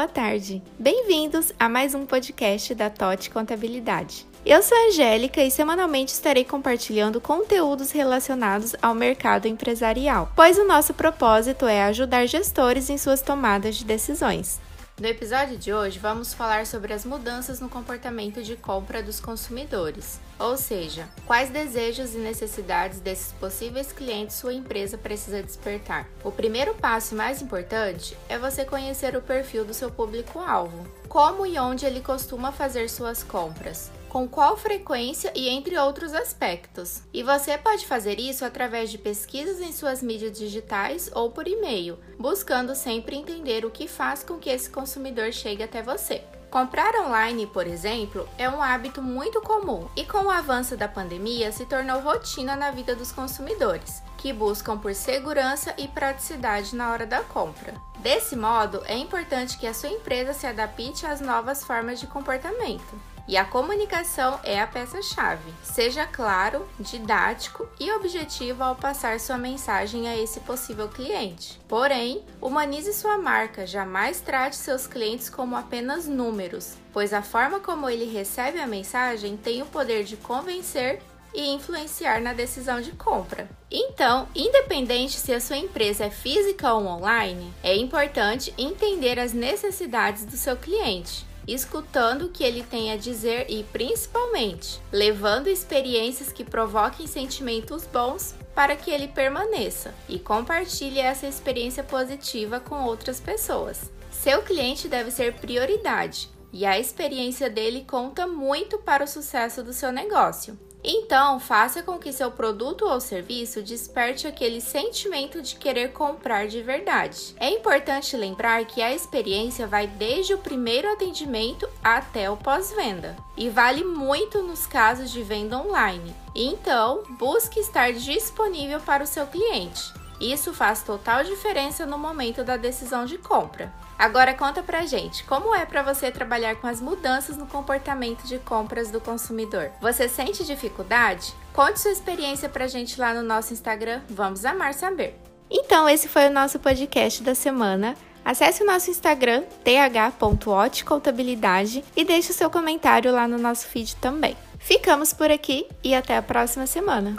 boa tarde. Bem-vindos a mais um podcast da TOT Contabilidade. Eu sou a Angélica e semanalmente estarei compartilhando conteúdos relacionados ao mercado empresarial, pois o nosso propósito é ajudar gestores em suas tomadas de decisões. No episódio de hoje, vamos falar sobre as mudanças no comportamento de compra dos consumidores, ou seja, quais desejos e necessidades desses possíveis clientes sua empresa precisa despertar. O primeiro passo mais importante é você conhecer o perfil do seu público-alvo, como e onde ele costuma fazer suas compras, com qual frequência e entre outros aspectos. E você pode fazer isso através de pesquisas em suas mídias digitais ou por e-mail, buscando sempre entender o que faz com que esse consumidor chegue até você. Comprar online, por exemplo, é um hábito muito comum e, com o avanço da pandemia, se tornou rotina na vida dos consumidores, que buscam por segurança e praticidade na hora da compra. Desse modo, é importante que a sua empresa se adapte às novas formas de comportamento. E a comunicação é a peça-chave. Seja claro, didático e objetivo ao passar sua mensagem a esse possível cliente. Porém, humanize sua marca, jamais trate seus clientes como apenas números, pois a forma como ele recebe a mensagem tem o poder de convencer e influenciar na decisão de compra. Então, independente se a sua empresa é física ou online, é importante entender as necessidades do seu cliente escutando o que ele tem a dizer e, principalmente, levando experiências que provoquem sentimentos bons para que ele permaneça e compartilhe essa experiência positiva com outras pessoas. Seu cliente deve ser prioridade e a experiência dele conta muito para o sucesso do seu negócio. Então, faça com que seu produto ou serviço desperte aquele sentimento de querer comprar de verdade. É importante lembrar que a experiência vai desde o primeiro atendimento até o pós-venda e vale muito nos casos de venda online. Então, busque estar disponível para o seu cliente. Isso faz total diferença no momento da decisão de compra. Agora conta pra gente, como é para você trabalhar com as mudanças no comportamento de compras do consumidor? Você sente dificuldade? Conte sua experiência pra gente lá no nosso Instagram, vamos amar saber. Então, esse foi o nosso podcast da semana. Acesse o nosso Instagram, th.otcontabilidade e deixe o seu comentário lá no nosso feed também. Ficamos por aqui e até a próxima semana.